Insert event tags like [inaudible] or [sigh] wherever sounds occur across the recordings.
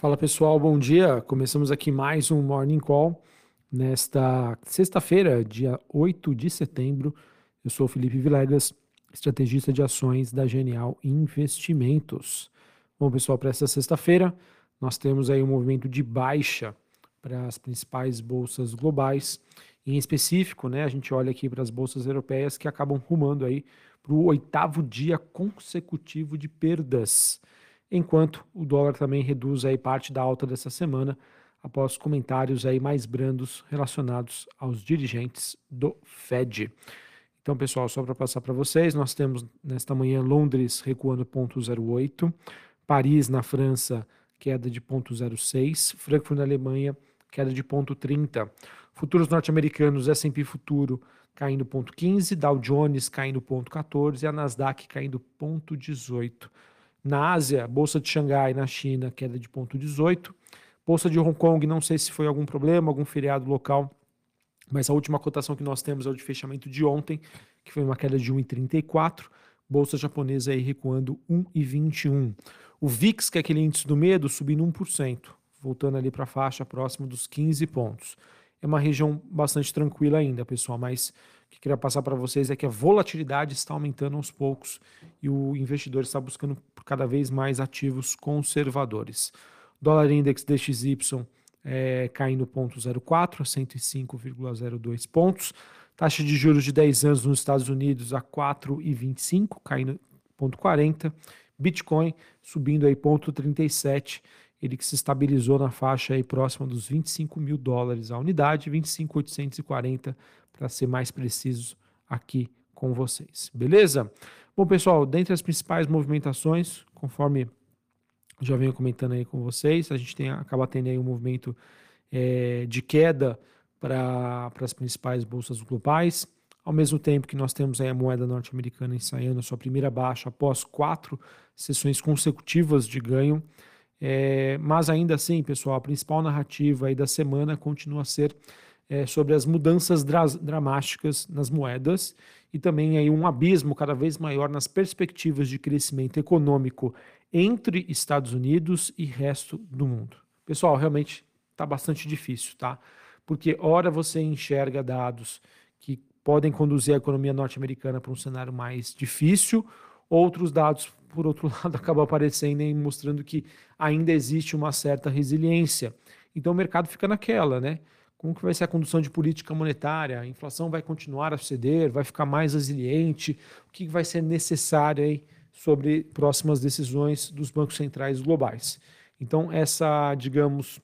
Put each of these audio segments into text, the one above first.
Fala pessoal, bom dia. Começamos aqui mais um Morning Call nesta sexta-feira, dia 8 de setembro. Eu sou Felipe Vilegas, estrategista de ações da Genial Investimentos. Bom, pessoal, para esta sexta-feira, nós temos aí um movimento de baixa para as principais bolsas globais. Em específico, né, a gente olha aqui para as bolsas europeias que acabam rumando aí para o oitavo dia consecutivo de perdas enquanto o dólar também reduz aí parte da alta dessa semana após comentários aí mais brandos relacionados aos dirigentes do Fed. Então, pessoal, só para passar para vocês, nós temos nesta manhã Londres recuando 0,08, Paris na França queda de 0,06, Frankfurt na Alemanha queda de 0,30. Futuros norte-americanos, S&P futuro caindo 0,15, Dow Jones caindo 0,14 e a Nasdaq caindo 0,18. Na Ásia, Bolsa de Xangai, na China, queda de 0,18. Bolsa de Hong Kong, não sei se foi algum problema, algum feriado local, mas a última cotação que nós temos é o de fechamento de ontem, que foi uma queda de 1,34. Bolsa japonesa aí recuando 1,21. O VIX, que é aquele índice do medo, subindo 1%, voltando ali para a faixa próxima dos 15 pontos. É uma região bastante tranquila ainda, pessoal, mas que queria passar para vocês é que a volatilidade está aumentando aos poucos e o investidor está buscando cada vez mais ativos conservadores. Dólar Index DXY é, caindo 0,04 a 105,02 pontos. Taxa de juros de 10 anos nos Estados Unidos a 4,25, caindo 0,40. Bitcoin subindo aí 0,37, ele que se estabilizou na faixa aí próxima dos 25 mil dólares a unidade, 25.840 para ser mais preciso aqui com vocês. Beleza? Bom, pessoal, dentre as principais movimentações, conforme já venho comentando aí com vocês, a gente tem, acaba tendo aí um movimento é, de queda para as principais bolsas globais, ao mesmo tempo que nós temos a moeda norte-americana ensaiando a sua primeira baixa após quatro sessões consecutivas de ganho. É, mas ainda assim, pessoal, a principal narrativa aí da semana continua a ser é, sobre as mudanças dra dramáticas nas moedas e também aí um abismo cada vez maior nas perspectivas de crescimento econômico entre Estados Unidos e resto do mundo. Pessoal, realmente está bastante difícil, tá? Porque ora você enxerga dados que podem conduzir a economia norte-americana para um cenário mais difícil, outros dados, por outro [laughs] lado, acabam aparecendo e mostrando que ainda existe uma certa resiliência. Então o mercado fica naquela, né? como que vai ser a condução de política monetária, a inflação vai continuar a ceder, vai ficar mais resiliente, o que vai ser necessário aí sobre próximas decisões dos bancos centrais globais. Então, essa, digamos,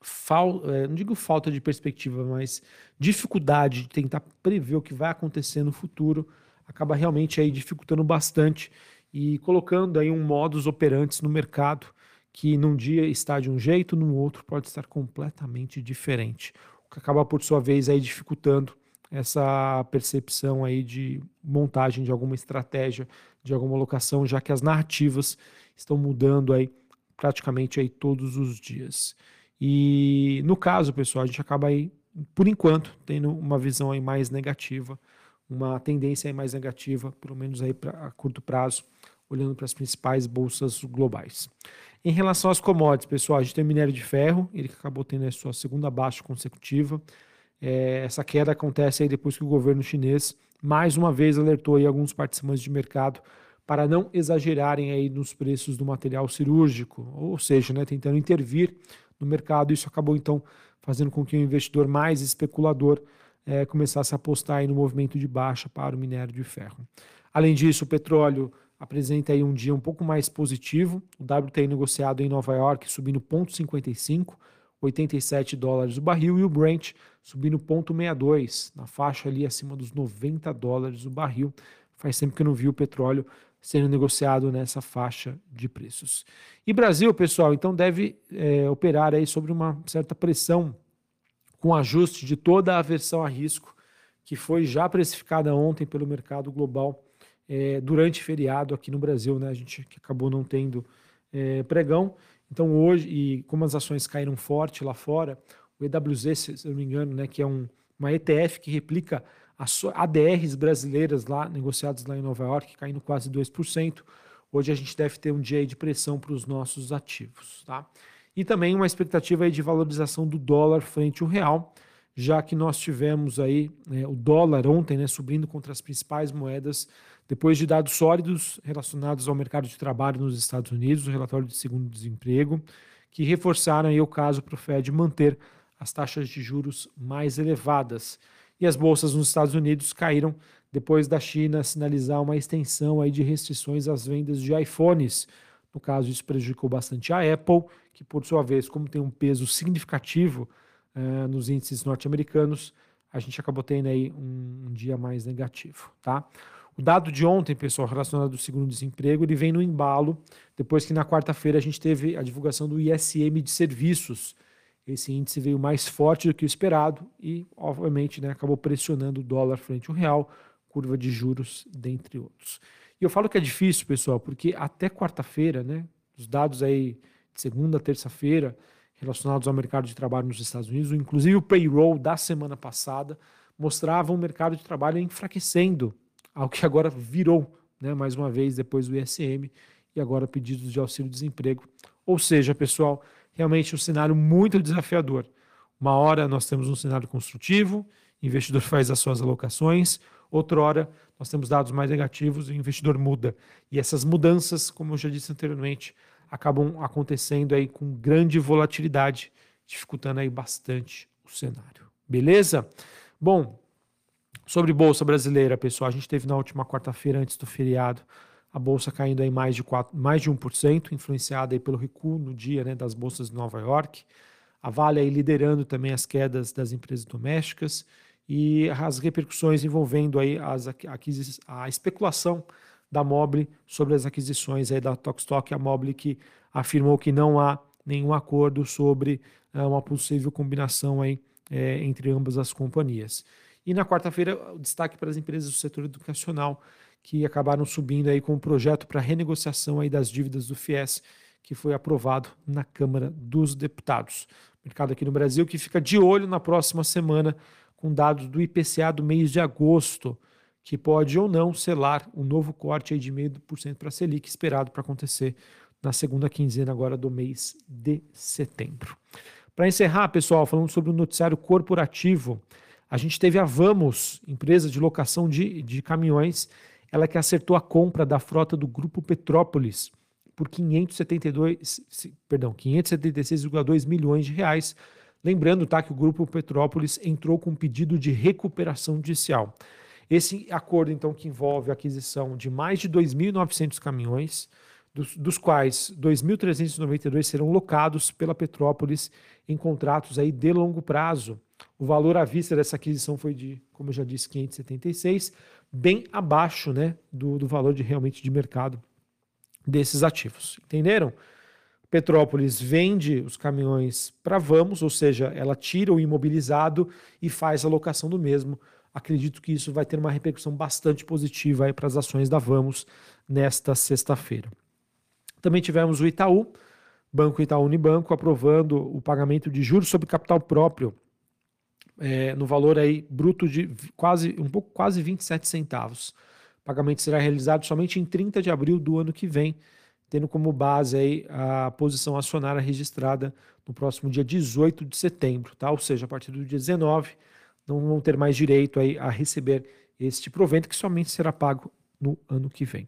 fal, é, não digo falta de perspectiva, mas dificuldade de tentar prever o que vai acontecer no futuro, acaba realmente aí dificultando bastante e colocando aí um modus operandi no mercado que num dia está de um jeito, no outro pode estar completamente diferente. O que acaba, por sua vez, aí dificultando essa percepção aí de montagem de alguma estratégia, de alguma locação, já que as narrativas estão mudando aí praticamente aí todos os dias. E no caso, pessoal, a gente acaba aí, por enquanto, tendo uma visão aí mais negativa, uma tendência aí mais negativa, pelo menos aí pra, a curto prazo, olhando para as principais bolsas globais. Em relação às commodities, pessoal, a gente tem o minério de ferro, ele acabou tendo a sua segunda baixa consecutiva. É, essa queda acontece aí depois que o governo chinês mais uma vez alertou aí alguns participantes de mercado para não exagerarem aí nos preços do material cirúrgico, ou seja, né, tentando intervir no mercado. Isso acabou então fazendo com que o investidor mais especulador é, começasse a apostar aí no movimento de baixa para o minério de ferro. Além disso, o petróleo apresenta aí um dia um pouco mais positivo. O WTI negociado em Nova York subindo 0,55, 87 dólares o barril, e o Brent subindo 0,62, na faixa ali acima dos 90 dólares o barril. Faz tempo que eu não vi o petróleo sendo negociado nessa faixa de preços. E Brasil, pessoal, então deve é, operar aí sobre uma certa pressão com ajuste de toda a aversão a risco que foi já precificada ontem pelo mercado global é, durante feriado aqui no Brasil, né? A gente acabou não tendo é, pregão. Então hoje, e como as ações caíram forte lá fora, o EWZ, se eu não me engano, né, que é um, uma ETF que replica as ADRs brasileiras lá, negociadas lá em Nova York, caindo quase 2%. hoje a gente deve ter um dia de pressão para os nossos ativos. Tá? E também uma expectativa de valorização do dólar frente ao real, já que nós tivemos aí né, o dólar ontem né, subindo contra as principais moedas, depois de dados sólidos relacionados ao mercado de trabalho nos Estados Unidos, o relatório de segundo desemprego, que reforçaram aí o caso para o Fed manter as taxas de juros mais elevadas. E as bolsas nos Estados Unidos caíram depois da China sinalizar uma extensão aí de restrições às vendas de iPhones. No caso, isso prejudicou bastante a Apple, que por sua vez, como tem um peso significativo uh, nos índices norte-americanos, a gente acabou tendo aí um, um, dia mais negativo, tá? O dado de ontem, pessoal, relacionado ao segundo desemprego, ele vem no embalo, depois que na quarta-feira a gente teve a divulgação do ISM de serviços. Esse índice veio mais forte do que o esperado e, obviamente, né, acabou pressionando o dólar frente ao real, curva de juros, dentre outros. E eu falo que é difícil, pessoal, porque até quarta-feira, né, os dados aí de segunda, terça-feira, relacionados ao mercado de trabalho nos Estados Unidos, inclusive o payroll da semana passada, mostravam o mercado de trabalho enfraquecendo, ao que agora virou, né, mais uma vez, depois do ISM, e agora pedidos de auxílio-desemprego. Ou seja, pessoal, realmente um cenário muito desafiador. Uma hora nós temos um cenário construtivo, investidor [laughs] faz as suas alocações, outra hora nós temos dados mais negativos e o investidor muda. E essas mudanças, como eu já disse anteriormente, acabam acontecendo aí com grande volatilidade, dificultando aí bastante o cenário. Beleza? Bom, sobre bolsa brasileira, pessoal, a gente teve na última quarta-feira antes do feriado a bolsa caindo aí mais de 4, mais de 1%, influenciada aí pelo recuo no dia, né, das bolsas de Nova York. A Vale aí liderando também as quedas das empresas domésticas e as repercussões envolvendo aí as a especulação da Mobile sobre as aquisições aí da Tokstok, a Mobile que afirmou que não há nenhum acordo sobre uh, uma possível combinação aí, é, entre ambas as companhias. E na quarta-feira, o destaque para as empresas do setor educacional, que acabaram subindo aí com o um projeto para renegociação aí das dívidas do FIES, que foi aprovado na Câmara dos Deputados. Mercado aqui no Brasil que fica de olho na próxima semana com dados do IPCA do mês de agosto que pode ou não selar o novo corte de 0,5% para a Selic, esperado para acontecer na segunda quinzena agora do mês de setembro. Para encerrar, pessoal, falando sobre o noticiário corporativo, a gente teve a Vamos, empresa de locação de, de caminhões, ela que acertou a compra da frota do Grupo Petrópolis por 572, perdão, 576,2 milhões de reais. Lembrando, tá, que o Grupo Petrópolis entrou com um pedido de recuperação judicial. Esse acordo, então, que envolve a aquisição de mais de 2.900 caminhões, dos, dos quais 2.392 serão locados pela Petrópolis em contratos aí de longo prazo. O valor à vista dessa aquisição foi de, como eu já disse, 576, bem abaixo né, do, do valor de realmente de mercado desses ativos. Entenderam? Petrópolis vende os caminhões para Vamos, ou seja, ela tira o imobilizado e faz a locação do mesmo acredito que isso vai ter uma repercussão bastante positiva para as ações da Vamos nesta sexta-feira. Também tivemos o Itaú, Banco Itaú Unibanco, aprovando o pagamento de juros sobre capital próprio é, no valor aí bruto de quase um pouco quase 27 centavos. O pagamento será realizado somente em 30 de abril do ano que vem, tendo como base aí a posição acionária registrada no próximo dia 18 de setembro, tá? Ou seja, a partir do dia 19 não vão ter mais direito aí a receber este provento que somente será pago no ano que vem.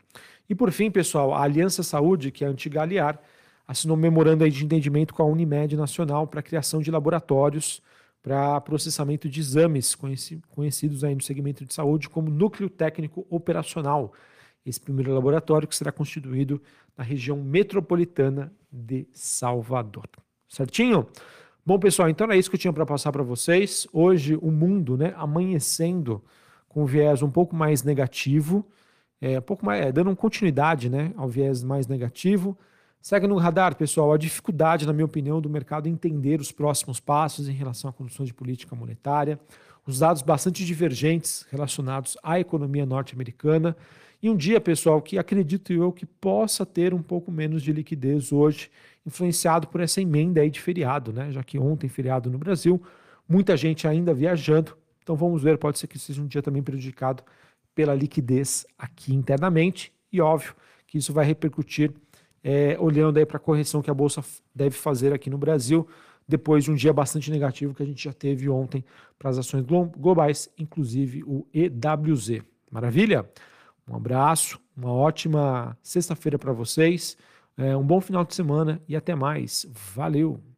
E por fim, pessoal, a Aliança Saúde, que é a antiga Aliar, assinou um memorando de entendimento com a Unimed Nacional para a criação de laboratórios para processamento de exames conhecidos aí no segmento de saúde como núcleo técnico operacional. Esse primeiro laboratório que será constituído na região metropolitana de Salvador. Certinho? Bom, pessoal, então é isso que eu tinha para passar para vocês. Hoje, o mundo né, amanhecendo com viés um pouco mais negativo, é, um pouco mais, é, dando continuidade né, ao viés mais negativo. Segue no radar, pessoal, a dificuldade, na minha opinião, do mercado entender os próximos passos em relação à condução de política monetária, os dados bastante divergentes relacionados à economia norte-americana. E um dia, pessoal, que acredito eu que possa ter um pouco menos de liquidez hoje influenciado por essa emenda aí de feriado, né? Já que ontem feriado no Brasil, muita gente ainda viajando. Então vamos ver, pode ser que seja um dia também prejudicado pela liquidez aqui internamente e óbvio que isso vai repercutir é, olhando aí para a correção que a Bolsa deve fazer aqui no Brasil, depois de um dia bastante negativo que a gente já teve ontem para as ações globais, inclusive o EWZ. Maravilha? Um abraço, uma ótima sexta-feira para vocês, é, um bom final de semana e até mais. Valeu!